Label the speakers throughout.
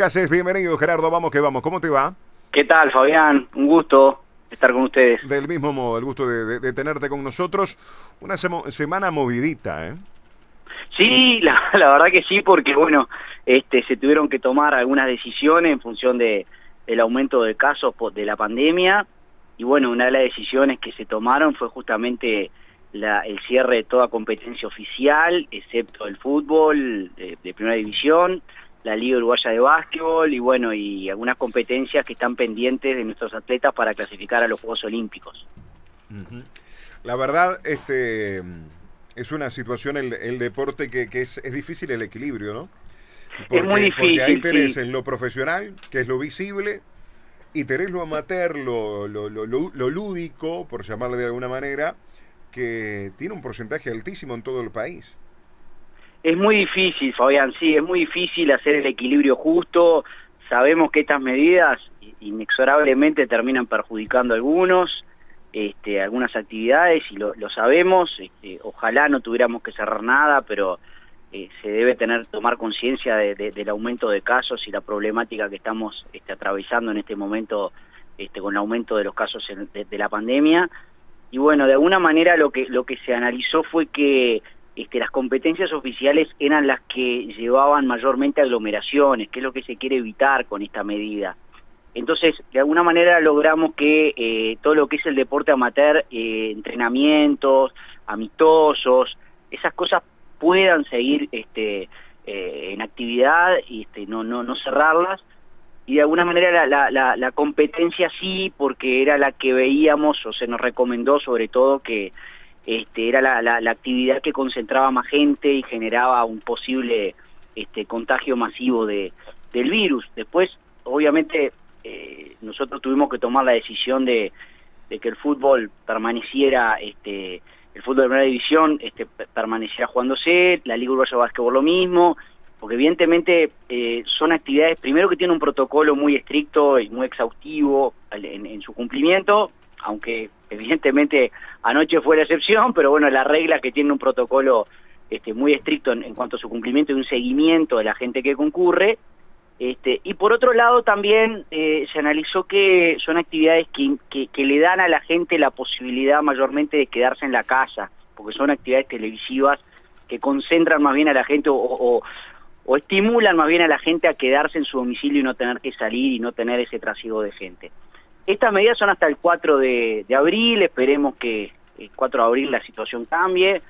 Speaker 1: ¿Qué haces? Bienvenido, Gerardo. Vamos que vamos. ¿Cómo te va?
Speaker 2: ¿Qué tal, Fabián? Un gusto estar con ustedes.
Speaker 1: Del mismo modo, el gusto de, tenerte con nosotros. Una semana movidita, ¿eh?
Speaker 2: Sí, la, la, verdad que sí, porque bueno, este, se tuvieron que tomar algunas decisiones en función de, del aumento de casos de la pandemia y bueno, una de las decisiones que se tomaron fue justamente la, el cierre de toda competencia oficial, excepto el fútbol de, primera división, la Liga Uruguaya de Básquetbol y bueno, y algunas competencias que están pendientes de nuestros atletas para clasificar a los Juegos Olímpicos.
Speaker 1: La verdad, este es una situación el, el deporte que, que es, es, difícil el equilibrio, ¿no?
Speaker 2: es muy difícil.
Speaker 1: Porque ahí tenés en lo profesional, que es lo visible, y tenés lo amateur, lo, lo, lo, lo lúdico, por llamarle de alguna manera, que tiene un porcentaje altísimo en todo el país.
Speaker 2: Es muy difícil, Fabián, sí, es muy difícil hacer el equilibrio justo. Sabemos que estas medidas inexorablemente terminan perjudicando algunos, este, algunas actividades, y lo, sabemos. Este, ojalá no tuviéramos que cerrar nada, pero eh, se debe tener tomar conciencia de, del aumento de casos y la problemática que estamos este, atravesando en este momento este, con el aumento de los casos de la pandemia y bueno, de alguna manera lo que, lo que se analizó fue que este, las competencias oficiales eran las que llevaban mayormente aglomeraciones, que es lo que se quiere evitar con esta medida. Entonces, de alguna manera logramos que eh, todo lo que es el deporte amateur, eh, entrenamientos, amistosos, esas cosas puedan seguir este, eh, en actividad y este, no, no, no cerrarlas, y de alguna manera la, la, la, competencia sí, porque era la que veíamos o se nos recomendó sobre todo que este, era la, la, actividad que concentraba más gente y generaba un posible este, contagio masivo de, del virus. Después, obviamente, eh, nosotros tuvimos que tomar la decisión de, que el fútbol permaneciera, este, el fútbol de primera división este, permaneciera jugándose, la Liga Uruguaya de Básquetbol lo mismo, porque evidentemente eh, son actividades, primero que tienen un protocolo muy estricto y muy exhaustivo en, su cumplimiento, aunque evidentemente anoche fue la excepción, pero bueno, la regla que tiene un protocolo este, muy estricto en, cuanto a su cumplimiento y un seguimiento de la gente que concurre. Este, y por otro lado también eh, se analizó que son actividades que, que, le dan a la gente la posibilidad mayormente de quedarse en la casa, porque son actividades televisivas que concentran más bien a la gente o, o estimulan más bien a la gente a quedarse en su domicilio y no tener que salir y no tener ese trasiego de gente. Estas medidas son hasta el 4 de, abril, esperemos que el 4 de abril la situación cambie.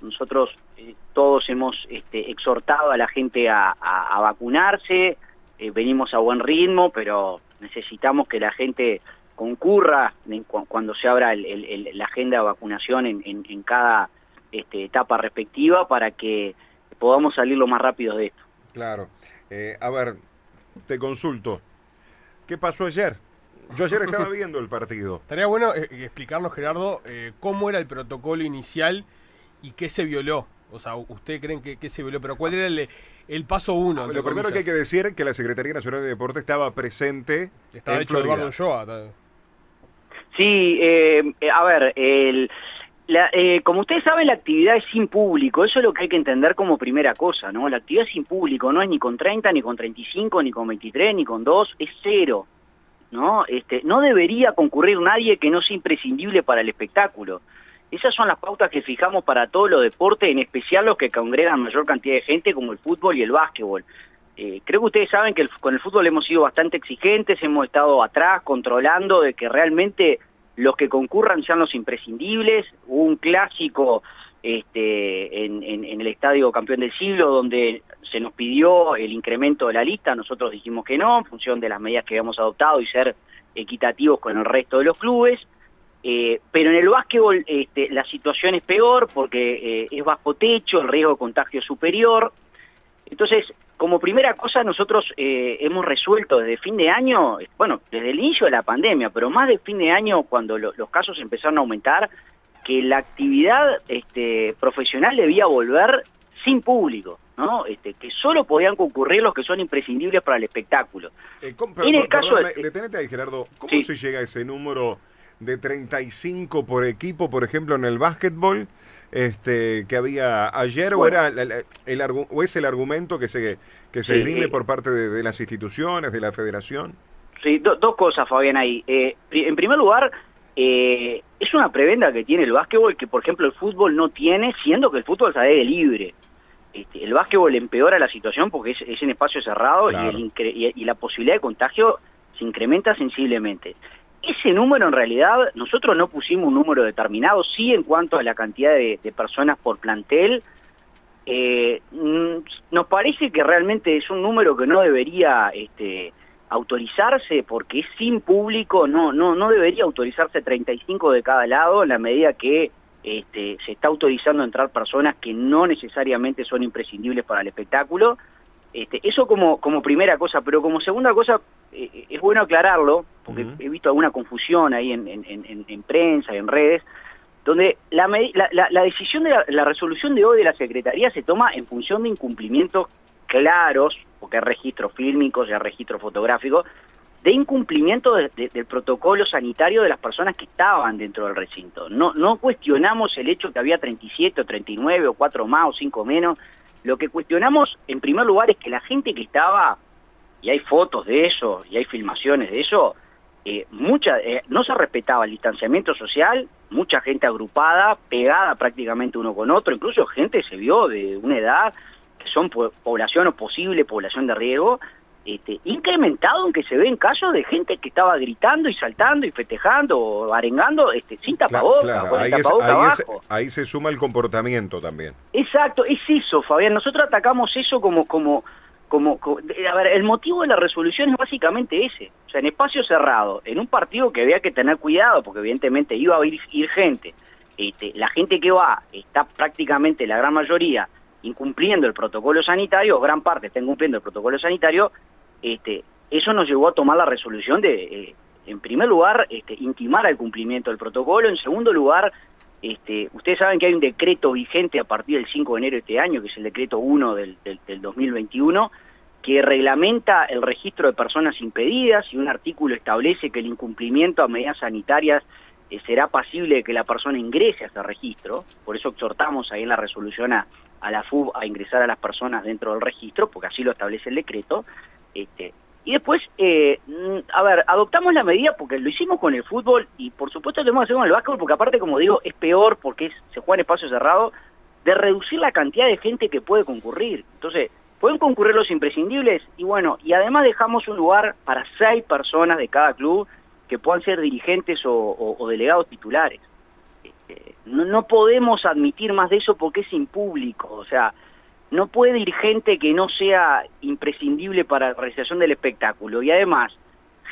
Speaker 2: Nosotros eh, todos hemos este, exhortado a la gente a, vacunarse, eh, venimos a buen ritmo, pero necesitamos que la gente concurra cuando se abra la agenda de vacunación en, en cada este, etapa respectiva para que podamos salir lo más rápido de esto.
Speaker 1: Claro. Eh, a ver, te consulto. ¿Qué pasó ayer? Yo ayer estaba viendo el partido.
Speaker 3: Estaría bueno eh, explicarnos, Gerardo, eh, cómo era el protocolo inicial y qué se violó. O sea, ¿ustedes creen que, se violó? Pero ¿cuál era el, el paso uno?
Speaker 1: Ah, lo primero que hay que decir es que la Secretaría Nacional de Deporte estaba presente.
Speaker 3: Estaba hecho Eduardo Ulloa.
Speaker 2: Sí, a ver, el, la, eh, como ustedes saben, la actividad es sin público, eso es lo que hay que entender como primera cosa, ¿no? La actividad sin público no es ni con 30, ni con 35, ni con 23, ni con 2, es cero, ¿no? Este, no debería concurrir nadie que no sea imprescindible para el espectáculo. Esas son las pautas que fijamos para todos los deportes, en especial los que congregan mayor cantidad de gente, como el fútbol y el básquetbol. Eh, creo que ustedes saben que con el fútbol hemos sido bastante exigentes, hemos estado atrás controlando de que realmente los que concurran sean los imprescindibles. Hubo un clásico este, en, en, el Estadio Campeón del Siglo donde se nos pidió el incremento de la lista, nosotros dijimos que no, en función de las medidas que habíamos adoptado y ser equitativos con el resto de los clubes. Eh, pero en el básquetbol este, la situación es peor porque eh, es bajo techo, el riesgo de contagio es superior. Entonces, como primera cosa, nosotros eh, hemos resuelto desde fin de año, bueno, desde el inicio de la pandemia, pero más de fin de año, cuando los casos empezaron a aumentar, que la actividad este, profesional debía volver sin público, ¿no? Este, que solo podían concurrir los que son imprescindibles para el espectáculo.
Speaker 1: Eh, en el caso de, detenete ahí, Gerardo. ¿Cómo se llega a ese número de 35 por equipo, por ejemplo, en el básquetbol? este, que había ayer o era el, o es el argumento que se que se esgrime por parte de, las instituciones, de la federación?
Speaker 2: Sí, dos cosas, Fabián, ahí. Eh, en primer lugar, eh, es una prebenda que tiene el básquetbol que, por ejemplo, el fútbol no tiene, siendo que el fútbol es de libre. Este, el básquetbol empeora la situación porque es, en espacio cerrado y, la posibilidad de contagio se incrementa sensiblemente. Ese número en realidad, nosotros no pusimos un número determinado, sí en cuanto a la cantidad de, personas por plantel, eh, mm, nos parece que realmente es un número que no debería este, autorizarse porque es sin público, no, no, no debería autorizarse 35 de cada lado en la medida que este, se está autorizando entrar personas que no necesariamente son imprescindibles para el espectáculo. Este, eso como, como primera cosa, pero como segunda cosa eh, es bueno aclararlo, porque he visto alguna confusión ahí en, en, en, en prensa, en redes, donde la, la, la, decisión de la, resolución de hoy de la Secretaría se toma en función de incumplimientos claros, porque hay registros fílmicos y hay registros fotográficos, de incumplimiento del protocolo sanitario de las personas que estaban dentro del recinto. No, no cuestionamos el hecho que había 37 o 39 o 4 más o 5 menos. Lo que cuestionamos en primer lugar es que la gente que estaba, y hay fotos de eso, y hay filmaciones de eso, eh, mucha, eh, no se respetaba el distanciamiento social, mucha gente agrupada, pegada prácticamente uno con otro, incluso gente se vio de una edad son población o posible población de riesgo, este, incrementado en que se ven casos de gente que estaba gritando y saltando y festejando o arengando este, sin tapabocas,
Speaker 1: ahí, ahí, se suma el comportamiento también.
Speaker 2: Exacto, es eso, Fabián. Nosotros atacamos eso como, como, como, a ver, el motivo de la resolución es básicamente ese. O sea, en espacio cerrado, en un partido que había que tener cuidado, porque evidentemente iba a ir, ir gente. Este, la gente que va está prácticamente la gran mayoría incumpliendo el protocolo sanitario, gran parte está incumpliendo el protocolo sanitario, este, eso nos llevó a tomar la resolución de, eh, en primer lugar, este, intimar al cumplimiento del protocolo, en segundo lugar, este, ustedes saben que hay un decreto vigente a partir del 5 de enero de este año, que es el decreto 1 del, del, 2021, que reglamenta el registro de personas impedidas y un artículo establece que el incumplimiento a medidas sanitarias eh, será pasible que la persona ingrese a ese registro, por eso exhortamos ahí en la resolución a la FUB a ingresar a las personas dentro del registro, porque así lo establece el decreto. Este, y después, eh, mm, a ver, adoptamos la medida porque lo hicimos con el fútbol y por supuesto tenemos que hacer con el básquetbol porque aparte, como digo, es peor porque se juega en espacio cerrado, de reducir la cantidad de gente que puede concurrir. Entonces, pueden concurrir los imprescindibles y bueno, y además dejamos un lugar para seis personas de cada club que puedan ser dirigentes o delegados titulares no, no podemos admitir más de eso porque es impúblico, o sea, no puede ir gente que no sea imprescindible para la realización del espectáculo. Y además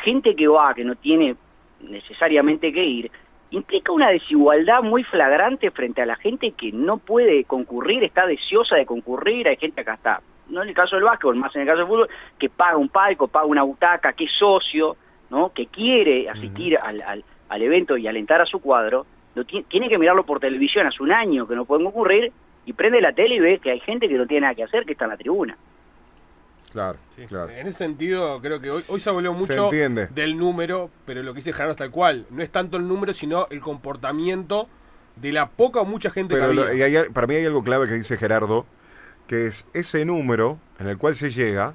Speaker 2: gente que va, que no tiene necesariamente que ir, implica una desigualdad muy flagrante frente a la gente que no puede concurrir, está deseosa de concurrir, hay gente acá está, no en el caso del básquetbol, más en el caso del fútbol, que paga un palco, paga una butaca, que es socio, ¿no? que quiere asistir al, al, al evento y alentar a su cuadro, tiene que mirarlo por televisión. Hace un año que no pueden ocurrir y prende la tele y ve que hay gente que no tiene nada que hacer, que está en la tribuna.
Speaker 3: Claro, claro. En ese sentido, creo que hoy, hoy se habló mucho del número, pero lo que dice Gerardo es tal cual. No es tanto el número, sino el comportamiento de la poca o mucha gente que
Speaker 1: había. para mí hay algo clave que dice Gerardo, que es ese número en el cual se llega,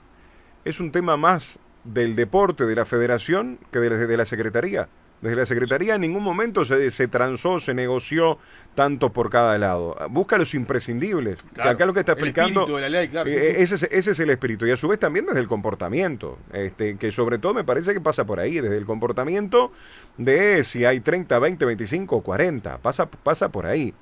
Speaker 1: es un tema más del deporte de la federación que de, de la secretaría. Desde la Secretaría en ningún momento se, se transó, se negoció tanto por cada lado. Busca los imprescindibles. acá lo que está explicando. Eh, ese, es, ese, es, el espíritu. Y a su vez también desde el comportamiento. Este, que sobre todo me parece que pasa por ahí. Desde el comportamiento de si hay 30, 20, 25 40. Pasa, pasa por ahí.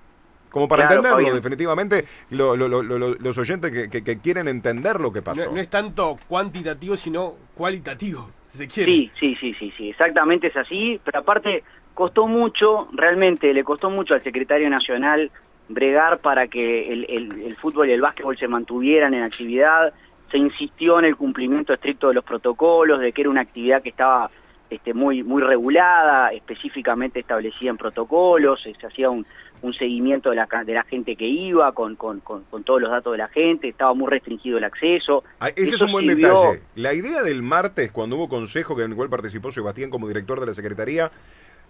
Speaker 1: Como para entenderlo, definitivamente los oyentes que, quieren entender lo que pasó.
Speaker 3: no, es tanto cuantitativo, sino cualitativo. Sí,
Speaker 2: sí, sí, sí, sí, exactamente es así, pero aparte costó mucho, realmente le costó mucho al secretario nacional bregar para que el, el, fútbol y el básquetbol se mantuvieran en actividad, se insistió en el cumplimiento estricto de los protocolos, de que era una actividad que estaba este, muy, muy regulada, específicamente establecida en protocolos, se hacía un, un seguimiento de la, de la gente que iba, con, con, con, todos los datos de la gente, estaba muy restringido el acceso.
Speaker 1: Ah, ese es un buen detalle. La idea del martes, cuando hubo consejo, en el cual participó Sebastián como director de la Secretaría,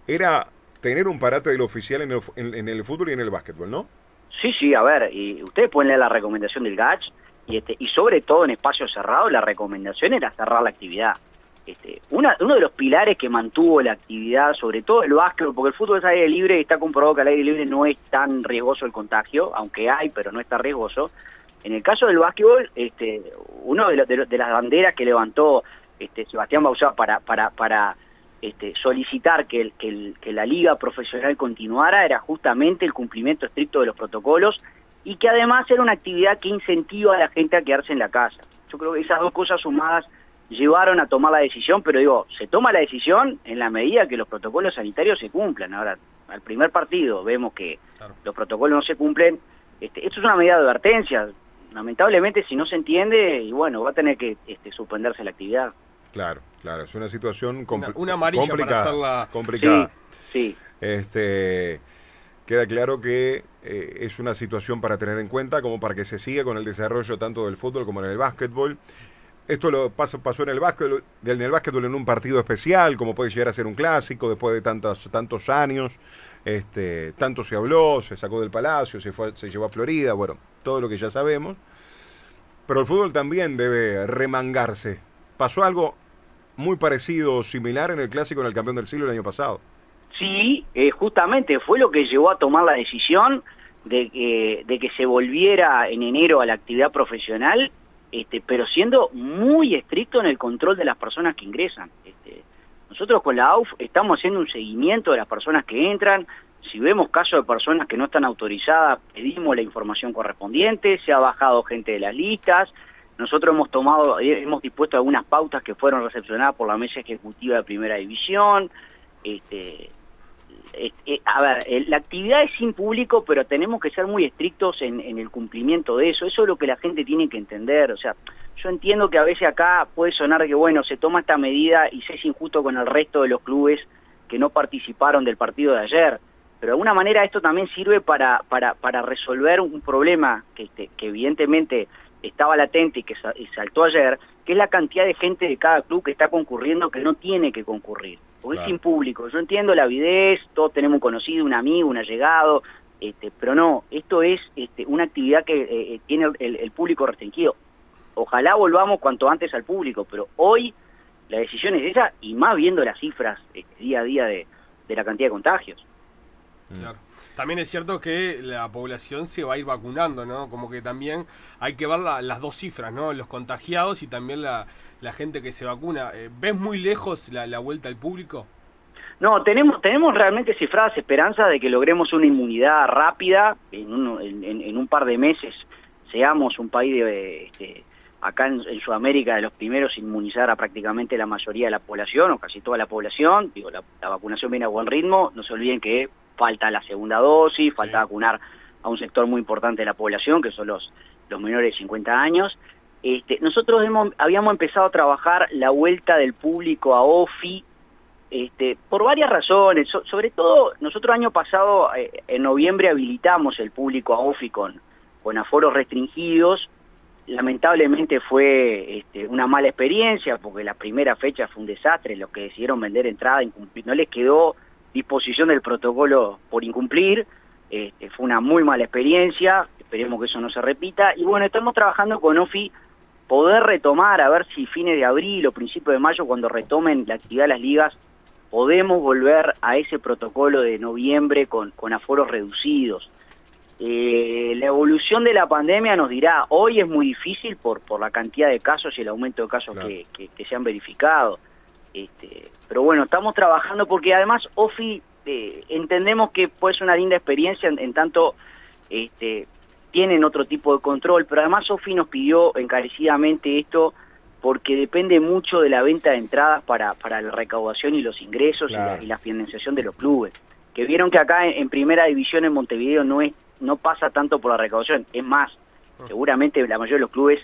Speaker 1: era tener un parate del oficial en el, en, el fútbol y en el básquetbol, ¿no?
Speaker 2: Sí, sí, a ver, y ustedes pueden leer la recomendación del GACH y, este, y sobre todo en espacios cerrados la recomendación era cerrar la actividad. Este, uno de los pilares que mantuvo la actividad, sobre todo el básquet, porque el fútbol es aire libre y está comprobado que al aire libre no es tan riesgoso el contagio, aunque hay, pero no está riesgoso. En el caso del básquetbol, este, uno de, de, las banderas que levantó este, Sebastián Bausá para, para, para este, solicitar que, que, que la liga profesional continuara era justamente el cumplimiento estricto de los protocolos y que además era una actividad que incentiva a la gente a quedarse en la casa. Yo creo que esas dos cosas sumadas llevaron a tomar la decisión, pero digo, se toma la decisión en la medida que los protocolos sanitarios se cumplan. Ahora, al primer partido vemos que los protocolos no se cumplen. Este, esto es una medida de advertencia. Lamentablemente, si no se entiende, y bueno, va a tener que este, suspenderse la actividad.
Speaker 1: Claro, claro, es una situación
Speaker 3: una, amarilla
Speaker 1: complicada. complicada.
Speaker 2: Sí,
Speaker 1: Este, queda claro que eh, es una situación para tener en cuenta, como para que se siga con el desarrollo tanto del fútbol como en el básquetbol. Esto lo pasó, pasó en el básquetbol, en el básquetbol en un partido especial, como puede llegar a ser un clásico después de tantos, tantos años. Este, tanto se habló, se sacó del palacio, se, fue, se llevó a Florida, bueno, todo lo que ya sabemos. Pero el fútbol también debe remangarse. Pasó algo muy parecido, similar en el clásico en el campeón del siglo el año pasado.
Speaker 2: Sí, eh, justamente fue lo que llevó a tomar la decisión de que, de que se volviera en enero a la actividad profesional este, pero siendo muy estricto en el control de las personas que ingresan. Este, nosotros con la AUF estamos haciendo un seguimiento de las personas que entran, si vemos casos de personas que no están autorizadas, pedimos la información correspondiente, se ha bajado gente de las listas, nosotros hemos tomado, hemos dispuesto algunas pautas que fueron recepcionadas por la mesa ejecutiva de primera división, este, eh, eh, a ver, la actividad es sin público, pero tenemos que ser muy estrictos en, el cumplimiento de eso. Eso es lo que la gente tiene que entender. O sea, yo entiendo que a veces acá puede sonar que, bueno, se toma esta medida y se es injusto con el resto de los clubes que no participaron del partido de ayer. Pero de alguna manera esto también sirve para, para, para resolver un problema que, este, que evidentemente estaba latente y que saltó ayer, que es la cantidad de gente de cada club que está concurriendo que no tiene que concurrir porque es sin público. Yo entiendo la avidez, todos tenemos un conocido, un amigo, un allegado, este, pero no, esto es este, una actividad que eh, eh, tiene el, público restringido. Ojalá volvamos cuanto antes al público, pero hoy la decisión es esa y más viendo las cifras este, día a día de, la cantidad de contagios.
Speaker 3: Mm. Claro. También es cierto que la población se va a ir vacunando, ¿no? Como que también hay que ver las dos cifras, ¿no? Los contagiados y también la, la gente que se vacuna. Eh, ¿Ves muy lejos la, vuelta al público?
Speaker 2: No, tenemos, tenemos realmente cifradas esperanzas de que logremos una inmunidad rápida en un, en, un par de meses, seamos un país de, este, acá en, Sudamérica de los primeros en inmunizar a prácticamente la mayoría de la población o casi toda la población. Digo, la, vacunación viene a buen ritmo, no se olviden que falta la segunda dosis, falta vacunar a un sector muy importante de la población, que son los, los menores de 50 años. Este, nosotros hemos, habíamos empezado a trabajar la vuelta del público a OFI este, por varias razones. sobre todo, nosotros año pasado, eh, en noviembre, habilitamos el público a OFI con, con aforos restringidos. Lamentablemente fue este, una mala experiencia porque la primera fecha fue un desastre. Los que decidieron vender entrada no les quedó disposición del protocolo por incumplir. Este, fue una muy mala experiencia. Esperemos que eso no se repita. Y bueno, estamos trabajando con OFI poder retomar, a ver si fines de abril o principios de mayo, cuando retomen la actividad de las ligas, podemos volver a ese protocolo de noviembre con, con aforos reducidos. Eh, la evolución de la pandemia nos dirá, hoy es muy difícil por, por la cantidad de casos y el aumento de casos que, que, se han verificado. Este, pero bueno, estamos trabajando porque además OFI eh, entendemos que puede ser una linda experiencia en, en tanto este, tienen otro tipo de control, pero además Sofi nos pidió encarecidamente esto porque depende mucho de la venta de entradas para, para la recaudación y los ingresos y, la, financiación de los clubes. Que vieron que acá en, primera división en Montevideo no es no pasa tanto por la recaudación, es más, ah. seguramente la mayoría de los clubes,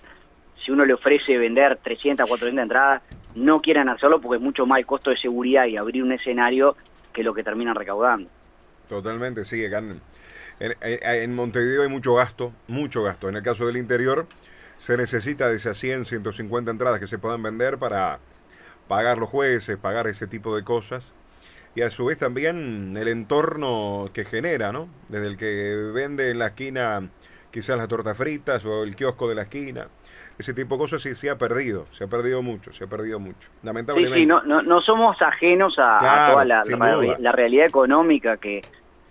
Speaker 2: si uno le ofrece vender 300, 400 entradas, no quieran hacerlo porque es mucho más el costo de seguridad y abrir un escenario que lo que terminan recaudando.
Speaker 1: Totalmente, sigue, sí, en, Montevideo hay mucho gasto, mucho gasto. En el caso del interior se necesita de esas 100, 150 entradas que se puedan vender para pagar los jueces, pagar ese tipo de cosas. y a su vez también el entorno que genera, ¿no? Desde el que vende en la esquina quizás las tortas fritas o el kiosco de la esquina. Ese tipo de cosas sí se ha perdido, se ha perdido mucho, se ha perdido mucho. Lamentablemente.
Speaker 2: Sí, sí, no, no, no somos ajenos a, toda la, la, realidad económica que,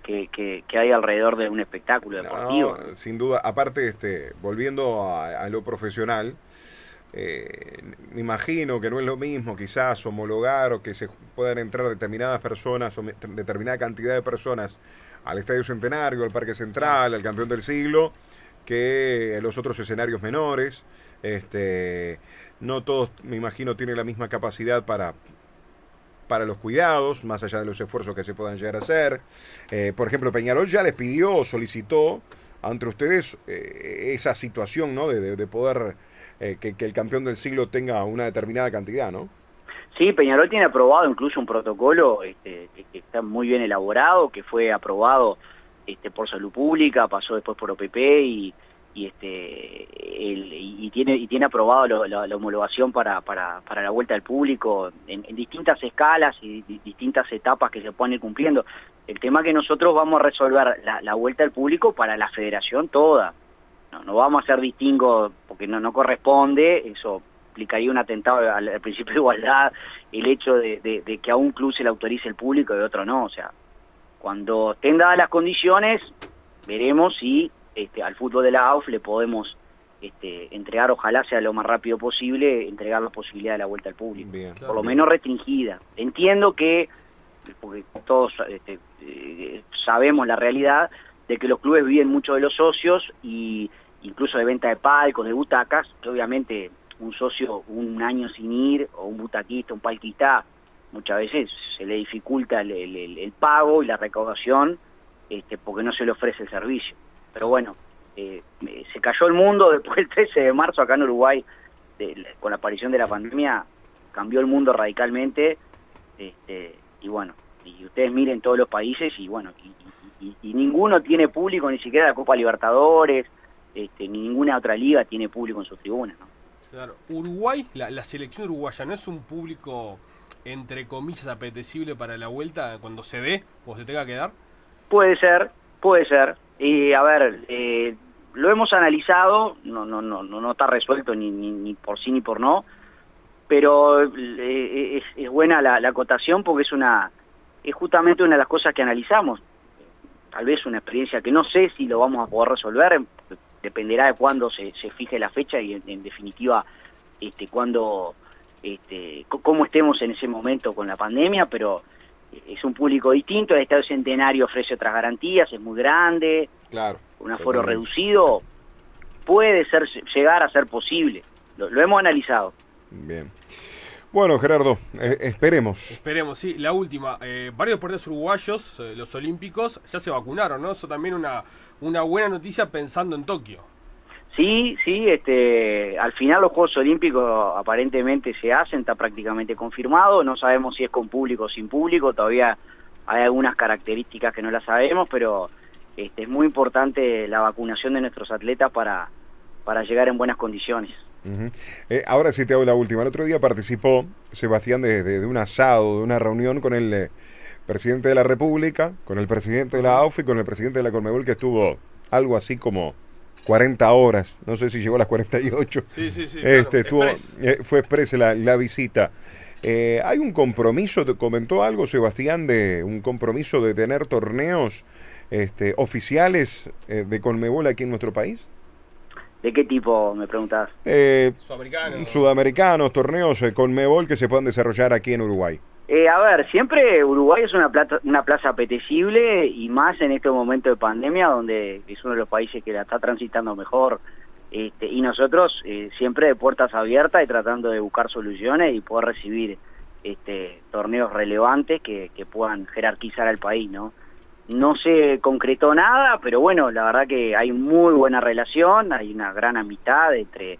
Speaker 2: que, que, hay alrededor de un espectáculo deportivo.
Speaker 1: sin duda, aparte, este, volviendo a, lo profesional, eh, me imagino que no es lo mismo quizás homologar o que se puedan entrar determinadas personas o determinada cantidad de personas al Estadio Centenario, al Parque Central, al Campeón del Siglo, que los otros escenarios menores. Este, no todos, me imagino, tienen la misma capacidad para, para los cuidados, más allá de los esfuerzos que se puedan llegar a hacer. Eh, por ejemplo, Peñarol ya les pidió, solicitó ante ustedes eh, esa situación, ¿no? De, poder eh, que, el campeón del siglo tenga una determinada cantidad, ¿no?
Speaker 2: Sí, Peñarol tiene aprobado incluso un protocolo este, que está muy bien elaborado, que fue aprobado este, por Salud Pública, pasó después por OPP y, y este y tiene y tiene aprobado la, homologación para, para, para la vuelta al público en, distintas escalas y distintas etapas que se pueden ir cumpliendo. El tema que nosotros vamos a resolver la, vuelta al público para la federación toda. No, no vamos a hacer distingo porque no no corresponde. Eso implicaría un atentado al, principio de igualdad el hecho de, de, que a un club se le autorice el público y a otro no. O sea cuando estén dadas las condiciones veremos si este, al fútbol de la AUF le podemos este, entregar, ojalá sea lo más rápido posible, entregar la posibilidad de la vuelta al público, por lo menos restringida. Entiendo que, porque todos este, eh, sabemos la realidad, de que los clubes viven mucho de los socios y incluso de venta de palcos, de butacas, que obviamente un socio un año sin ir, o un butaquista, un palquista, muchas veces se le dificulta el, el pago y la recaudación este, porque no se le ofrece el servicio pero bueno, eh, se cayó el mundo después del 13 de marzo acá en Uruguay, con la aparición de la pandemia, cambió el mundo radicalmente, este, y bueno, y ustedes miren todos los países y bueno, y, ninguno tiene público, ni siquiera la Copa Libertadores, este, ni ninguna otra liga tiene público en sus tribunas. ¿no?
Speaker 3: Claro, Uruguay, la, la selección uruguaya, ¿no es un público entre comillas apetecible para la vuelta cuando se dé o se tenga que dar?
Speaker 2: Puede ser, puede ser. Y a ver, eh, lo hemos analizado, no, no, no, no está resuelto ni, ni, por sí ni por no, pero eh, es, buena la, acotación porque es una es justamente una de las cosas que analizamos. Tal vez una experiencia que no sé si lo vamos a poder resolver, dependerá de cuándo se, se fije la fecha y en, definitiva este cuándo este, cómo estemos en ese momento con la pandemia, pero es un público distinto, el Estadio Centenario ofrece otras garantías, es muy grande,
Speaker 1: claro,
Speaker 2: un aforo reducido, puede ser llegar a ser posible, lo, hemos analizado.
Speaker 1: Bien. Bueno, Gerardo, eh, esperemos.
Speaker 3: Esperemos, sí. La última, eh, varios deportistas uruguayos, eh, los olímpicos, ya se vacunaron, ¿no? Eso también una, una buena noticia pensando en Tokio.
Speaker 2: Sí, sí, este, al final los Juegos Olímpicos aparentemente se hacen, está prácticamente confirmado, no sabemos si es con público o sin público, todavía hay algunas características que no las sabemos, pero este, es muy importante la vacunación de nuestros atletas para, para llegar en buenas condiciones.
Speaker 1: Eh, ahora sí te hago la última. El otro día participó Sebastián de, un asado, de una reunión con el eh, presidente de la República, con el presidente de la AUF y con el presidente de la Conmebol, que estuvo algo así como 40 horas, no sé si llegó a las 48.
Speaker 3: Sí, sí, sí.
Speaker 1: Este, estuvo, eh, fue expresa la, visita. Eh, ¿Hay un compromiso, te comentó algo Sebastián, de un compromiso de tener torneos este, oficiales eh, de Conmebol aquí en nuestro país?
Speaker 2: ¿De qué tipo, me preguntas?
Speaker 3: Sudamericanos.
Speaker 1: Sudamericanos, torneos Conmebol que se puedan desarrollar aquí en Uruguay.
Speaker 2: Eh, a ver, siempre Uruguay es una, plata, una plaza apetecible y más en este momento de pandemia donde es uno de los países que la está transitando mejor. Este, y nosotros eh, siempre de puertas abiertas y tratando de buscar soluciones y poder recibir este, torneos relevantes que, que puedan jerarquizar al país, ¿no? No se concretó nada, pero bueno, la verdad que hay muy buena relación, hay una gran amistad entre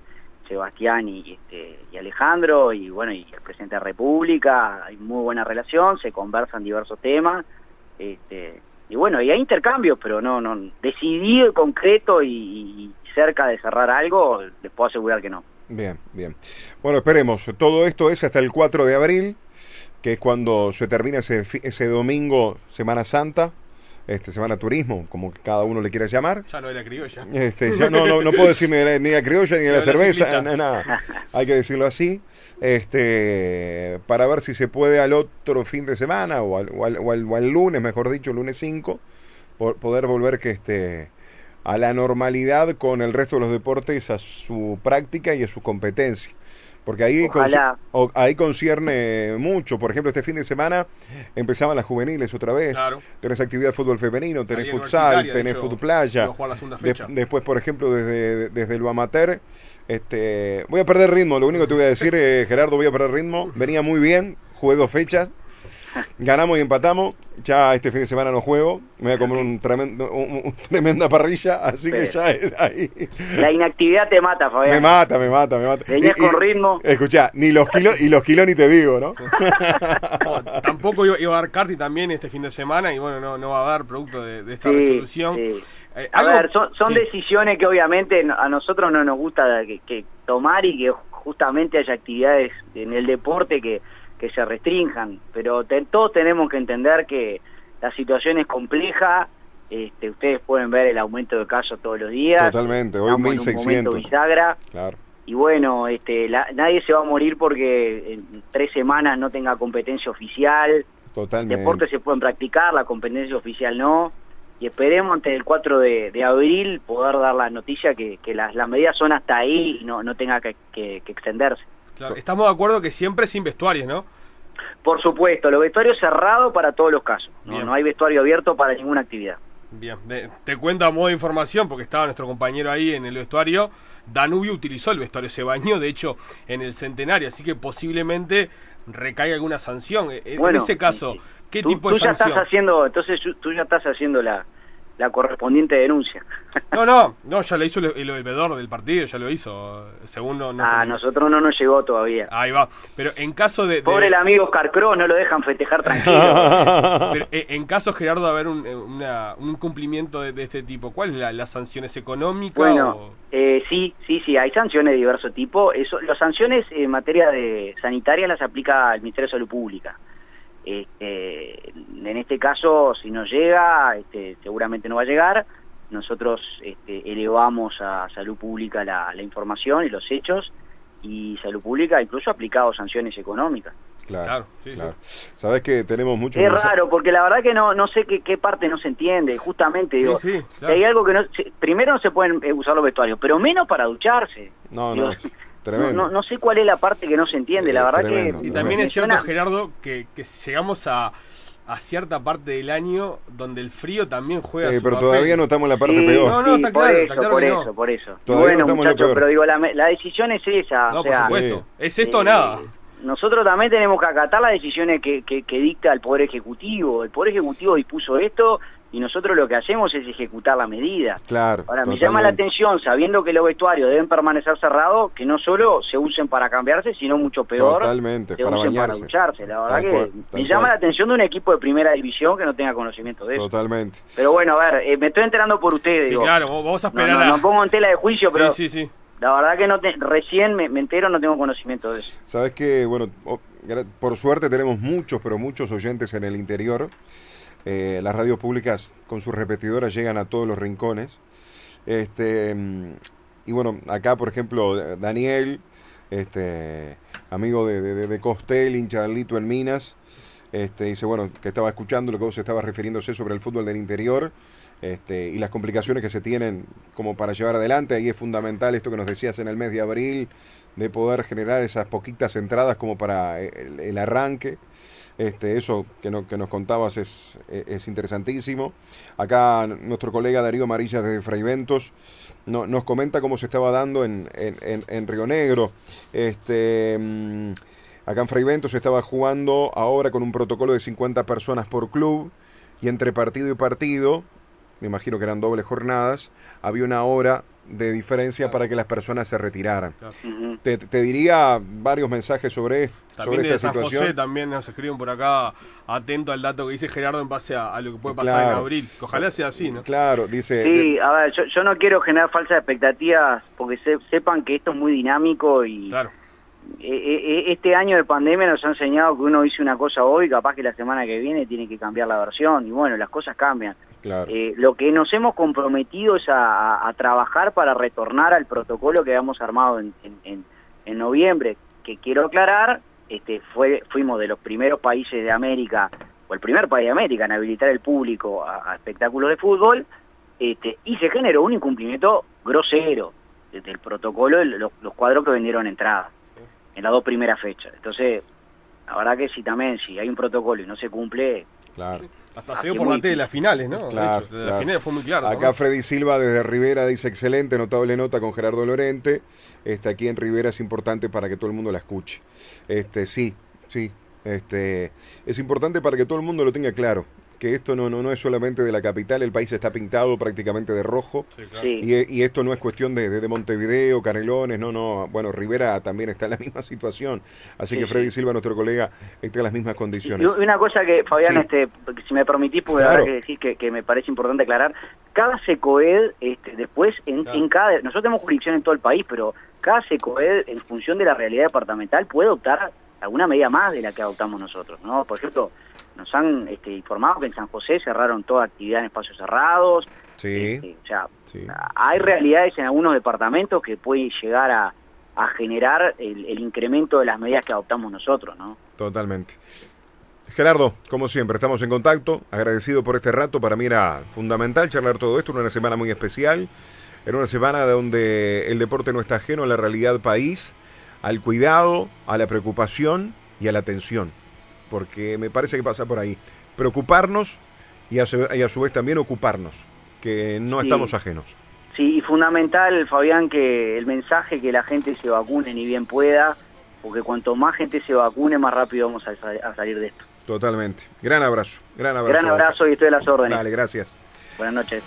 Speaker 2: Sebastián y, este, y Alejandro, y bueno, y el presidente de la República, hay muy buena relación, se conversan diversos temas, este, y bueno, y hay intercambios, pero no, no, decidido, concreto y, cerca de cerrar algo, les puedo asegurar que no.
Speaker 1: Bien, bien. Bueno, esperemos. Todo esto es hasta el 4 de abril. que es cuando se termina ese, ese domingo, Semana Santa, este, Semana Turismo, como cada uno le quiera llamar.
Speaker 3: Ya no era criolla.
Speaker 1: Este, yo no, no, no puedo decir ni de la, ni de la criolla ni de la
Speaker 3: de la
Speaker 1: cerveza, na- nada. Hay que decirlo así. Este, para ver si se puede al otro fin de semana o al, o al- o al- o al lunes, mejor dicho, lunes 5, po- poder volver que este, a la normalidad con el resto de los deportes, a su práctica y a su competencia. Porque ahí,
Speaker 2: Ojalá.
Speaker 1: ahí concierne mucho. Por ejemplo, este fin de semana empezaban las juveniles otra vez.
Speaker 3: Claro.
Speaker 1: Tenés actividad de fútbol femenino, tenés futsal, tenés
Speaker 3: hecho,
Speaker 1: fútbol playa.
Speaker 3: iba a jugar la segunda
Speaker 1: Des-
Speaker 3: fecha.
Speaker 1: después, por ejemplo, desde, desde lo amateur, este, voy a perder ritmo. Lo único que te voy a decir, eh, Gerardo, voy a perder ritmo. Venía muy bien, jugué dos fechas, ganamos y empatamos. Ya este fin de semana no juego. Me voy a comer un tremendo, un- un tremenda parrilla, así que ya es ahí.
Speaker 2: La inactividad te mata, Fabián.
Speaker 1: Me mata, me mata, me mata.
Speaker 2: Venías con ritmo.
Speaker 1: Escuchá, ni los kilos, y los kilos ni te digo, ¿no?
Speaker 3: No, tampoco iba, iba a dar karting también este fin de semana y bueno, no, no va a dar producto de, de esta
Speaker 2: Sí,
Speaker 3: resolución.
Speaker 2: sí.
Speaker 3: Eh,
Speaker 2: A
Speaker 3: algo-
Speaker 2: ver, son, son
Speaker 3: sí.
Speaker 2: decisiones que obviamente a nosotros no nos gusta que, que tomar y que justamente haya actividades en el deporte que, que se restrinjan, pero te- todos tenemos que entender que la situación es compleja, este, ustedes pueden ver el aumento de casos todos los días,
Speaker 1: Totalmente, hoy
Speaker 2: estamos en un momento
Speaker 1: 1600.
Speaker 2: bisagra,
Speaker 1: Claro.
Speaker 2: y bueno, este, la- nadie se va a morir porque en tres semanas no tenga competencia oficial,
Speaker 1: Totalmente.
Speaker 2: deportes se pueden practicar, la competencia oficial no. Y esperemos antes del 4 de, de abril poder dar la noticia que, que las, las medidas son hasta ahí y no, no tenga que, que- que extenderse.
Speaker 3: Claro, estamos de acuerdo que siempre sin vestuarios, ¿no?
Speaker 2: Por supuesto, los vestuarios cerrados para todos los casos. No, no hay vestuario abierto para ninguna actividad.
Speaker 3: Bien, te cuento a modo de información, porque estaba nuestro compañero ahí en el vestuario. Danubio utilizó el vestuario, se bañó, de hecho, en el centenario, así que posiblemente recaiga alguna sanción. Eh, En
Speaker 2: Bueno,
Speaker 3: ese caso. ¿qué
Speaker 2: tú,
Speaker 3: tipo
Speaker 2: tú
Speaker 3: de
Speaker 2: ya
Speaker 3: sanción?
Speaker 2: estás haciendo, entonces tú- tú ya estás haciendo la, la correspondiente denuncia.
Speaker 3: No, no, no, ya lo hizo el, el, del partido, ya lo hizo, según no... no-
Speaker 2: a nosotros no nos llegó todavía.
Speaker 3: Ahí va, pero en caso de... de-
Speaker 2: Pobre el amigo Oscar no lo dejan festejar tranquilo.
Speaker 3: pero, eh, en caso, Gerardo, de haber un, eh, una- un incumplimiento de, de este tipo, ¿cuál es la, las sanciones económicas?
Speaker 2: Bueno,
Speaker 3: o-
Speaker 2: eh, sí, sí, sí, hay sanciones de diverso tipo. Eso, las sanciones en materia de sanitaria las aplica el Ministerio de Salud Pública. Este, en este caso, si no llega, este, seguramente no va a llegar. Nosotros este, elevamos a Salud Pública la, la información y los hechos y Salud Pública incluso ha aplicado sanciones económicas.
Speaker 1: Claro,
Speaker 3: Claro, sí,
Speaker 1: claro. Sabes que tenemos muchos
Speaker 2: Es raro, porque la verdad que no, no sé qué, qué parte no se entiende, justamente.
Speaker 3: Sí,
Speaker 2: digo,
Speaker 3: sí,
Speaker 2: si
Speaker 3: claro.
Speaker 2: hay algo que no... Primero no se pueden eh, usar los vestuarios, pero menos para ducharse.
Speaker 1: No,
Speaker 2: Digo,
Speaker 1: no.
Speaker 2: No, no, no sé cuál es la parte que no se entiende, la
Speaker 1: Eh,
Speaker 2: verdad
Speaker 1: tremendo,
Speaker 2: que...
Speaker 3: Y
Speaker 1: tremendo.
Speaker 3: también es cierto, Gerardo, que, que llegamos a, a cierta parte del año donde el frío también juega
Speaker 1: Sí,
Speaker 3: su
Speaker 1: pero
Speaker 3: papel.
Speaker 1: todavía no estamos en la parte
Speaker 2: Sí,
Speaker 1: peor.
Speaker 3: No, no, está
Speaker 2: por
Speaker 3: claro,
Speaker 2: eso,
Speaker 3: está claro
Speaker 2: por
Speaker 3: que
Speaker 2: eso,
Speaker 3: no.
Speaker 2: por eso.
Speaker 1: Todavía no
Speaker 2: bueno,
Speaker 1: lo
Speaker 2: muchachos,
Speaker 1: peor.
Speaker 2: pero digo, la, me- la decisión es esa.
Speaker 3: No,
Speaker 2: o sea,
Speaker 3: por supuesto. ¿Es esto o
Speaker 2: eh,
Speaker 3: nada?
Speaker 2: Nosotros también tenemos que acatar las decisiones que, que, que dicta el Poder Ejecutivo. El Poder Ejecutivo dispuso esto y nosotros lo que hacemos es ejecutar la medida.
Speaker 1: Claro.
Speaker 2: Ahora, me llama la atención, sabiendo que los vestuarios deben permanecer cerrados, que no solo se usen para cambiarse, sino mucho peor,
Speaker 1: Totalmente,
Speaker 2: se
Speaker 1: para
Speaker 2: usen
Speaker 1: bañarse.
Speaker 2: para ducharse. La verdad
Speaker 1: Tal
Speaker 2: que
Speaker 1: cual,
Speaker 2: me llama
Speaker 1: cual.
Speaker 2: la atención de un equipo de primera división que no tenga conocimiento de eso.
Speaker 1: Totalmente.
Speaker 2: Pero bueno, a ver, eh, me estoy enterando por ustedes.
Speaker 3: Sí,
Speaker 2: digo.
Speaker 3: claro, vamos a esperar
Speaker 2: no,
Speaker 3: a...
Speaker 2: no pongo en tela de juicio, pero
Speaker 3: Sí, sí, sí.
Speaker 2: la verdad que no te- recién me, me entero, no tengo conocimiento de eso.
Speaker 1: Sabes que, bueno, por suerte tenemos muchos, pero muchos oyentes en el interior. Eh, las radios públicas con sus repetidoras llegan a todos los rincones. Este, mm, y bueno, acá, por ejemplo, Daniel, este, amigo de, de, Costel, hincha en Minas, este, dice, bueno, que estaba escuchando lo que vos estabas refiriéndose sobre el fútbol del interior. Este, y las complicaciones que se tienen como para llevar adelante, ahí es fundamental esto que nos decías en el mes de abril, de poder generar esas poquitas entradas como para el, el arranque. Este, eso que, no- que nos contabas es, es interesantísimo. Acá nuestro colega Darío Amarilla de Fraiventos no, nos comenta cómo se estaba dando en, en, en- en Río Negro. Este, mm, acá en Fraiventos se estaba jugando ahora con un protocolo de 50 personas por club y entre partido y partido, me imagino que eran dobles jornadas, había una hora de diferencia
Speaker 3: Claro.
Speaker 1: para que las personas se retiraran.
Speaker 2: Ujú.
Speaker 1: Te, te diría varios mensajes sobre,
Speaker 3: También
Speaker 1: sobre
Speaker 3: de
Speaker 1: esta
Speaker 3: José
Speaker 1: situación.
Speaker 3: también nos escriben por acá, atento al dato que dice Gerardo en base a, a lo que puede pasar en
Speaker 1: Claro.
Speaker 3: abril. Ojalá sea así, ¿no?
Speaker 1: Claro, dice.
Speaker 2: Sí, a ver, yo, yo no quiero generar falsas expectativas porque se- sepan que esto es muy dinámico y,
Speaker 3: Claro.
Speaker 2: eh, eh, este año de pandemia nos ha enseñado que uno dice una cosa hoy, capaz que la semana que viene tiene que cambiar la versión, y bueno, las cosas cambian. Eh, lo que nos hemos comprometido es a, trabajar para retornar al protocolo que habíamos armado en, en, noviembre, que quiero aclarar, este, fue, fuimos de los primeros países de América, o el primer país de América en habilitar el público a, espectáculos de fútbol, este, y se generó un incumplimiento grosero del protocolo, los, los cuadros que vendieron entrada en las dos primeras fechas. Entonces, la verdad que si también, si hay un protocolo y no se cumple...
Speaker 3: Claro. Hasta se por la de las finales, ¿no?
Speaker 1: Claro,
Speaker 3: La final fue muy claro.
Speaker 1: Acá Freddy Silva desde Rivera dice excelente, notable nota con Gerardo Lorente. Este, aquí en Rivera es importante para que todo el mundo la escuche. Este, sí, sí. Este, es importante para que todo el mundo lo tenga claro que esto no, no, no es solamente de la capital, el país está pintado prácticamente de rojo. y, esto no es cuestión de, de, Montevideo, Canelones, no, no. Bueno, Rivera también está en la misma situación. Así que Freddy Silva, nuestro colega, está en las mismas condiciones.
Speaker 2: Y una cosa que, Fabián, este, si me permitís, porque que decir que, me parece importante aclarar. Cada SECOED, este, después, en, en cada. Nosotros tenemos jurisdicción en todo el país, pero cada SECOED, en función de la realidad departamental, puede optar alguna medida más de la que adoptamos nosotros, ¿no? Por ejemplo, nos han este, informado que en San José cerraron toda actividad en espacios cerrados.
Speaker 1: Sí.
Speaker 2: Este, o sea, hay realidades en algunos departamentos que puede llegar a, generar el, incremento de las medidas que adoptamos nosotros, ¿no?
Speaker 1: Totalmente. Gerardo, como siempre, estamos en contacto. Agradecido por este rato. Para mí era fundamental charlar todo esto. en una semana muy especial. En una semana donde el deporte no está ajeno a la realidad país, al cuidado, a la preocupación y a la atención porque me parece que pasa por ahí. Preocuparnos y a, su, vez también ocuparnos, que no estamos ajenos.
Speaker 2: Sí, y fundamental, Fabián, que el mensaje que la gente se vacune ni bien pueda, porque cuanto más gente se vacune, más rápido vamos a, salir de esto.
Speaker 1: Totalmente. Gran abrazo. Gran abrazo.
Speaker 2: Gran abrazo y estoy a las órdenes.
Speaker 1: Dale, gracias.
Speaker 2: Buenas noches.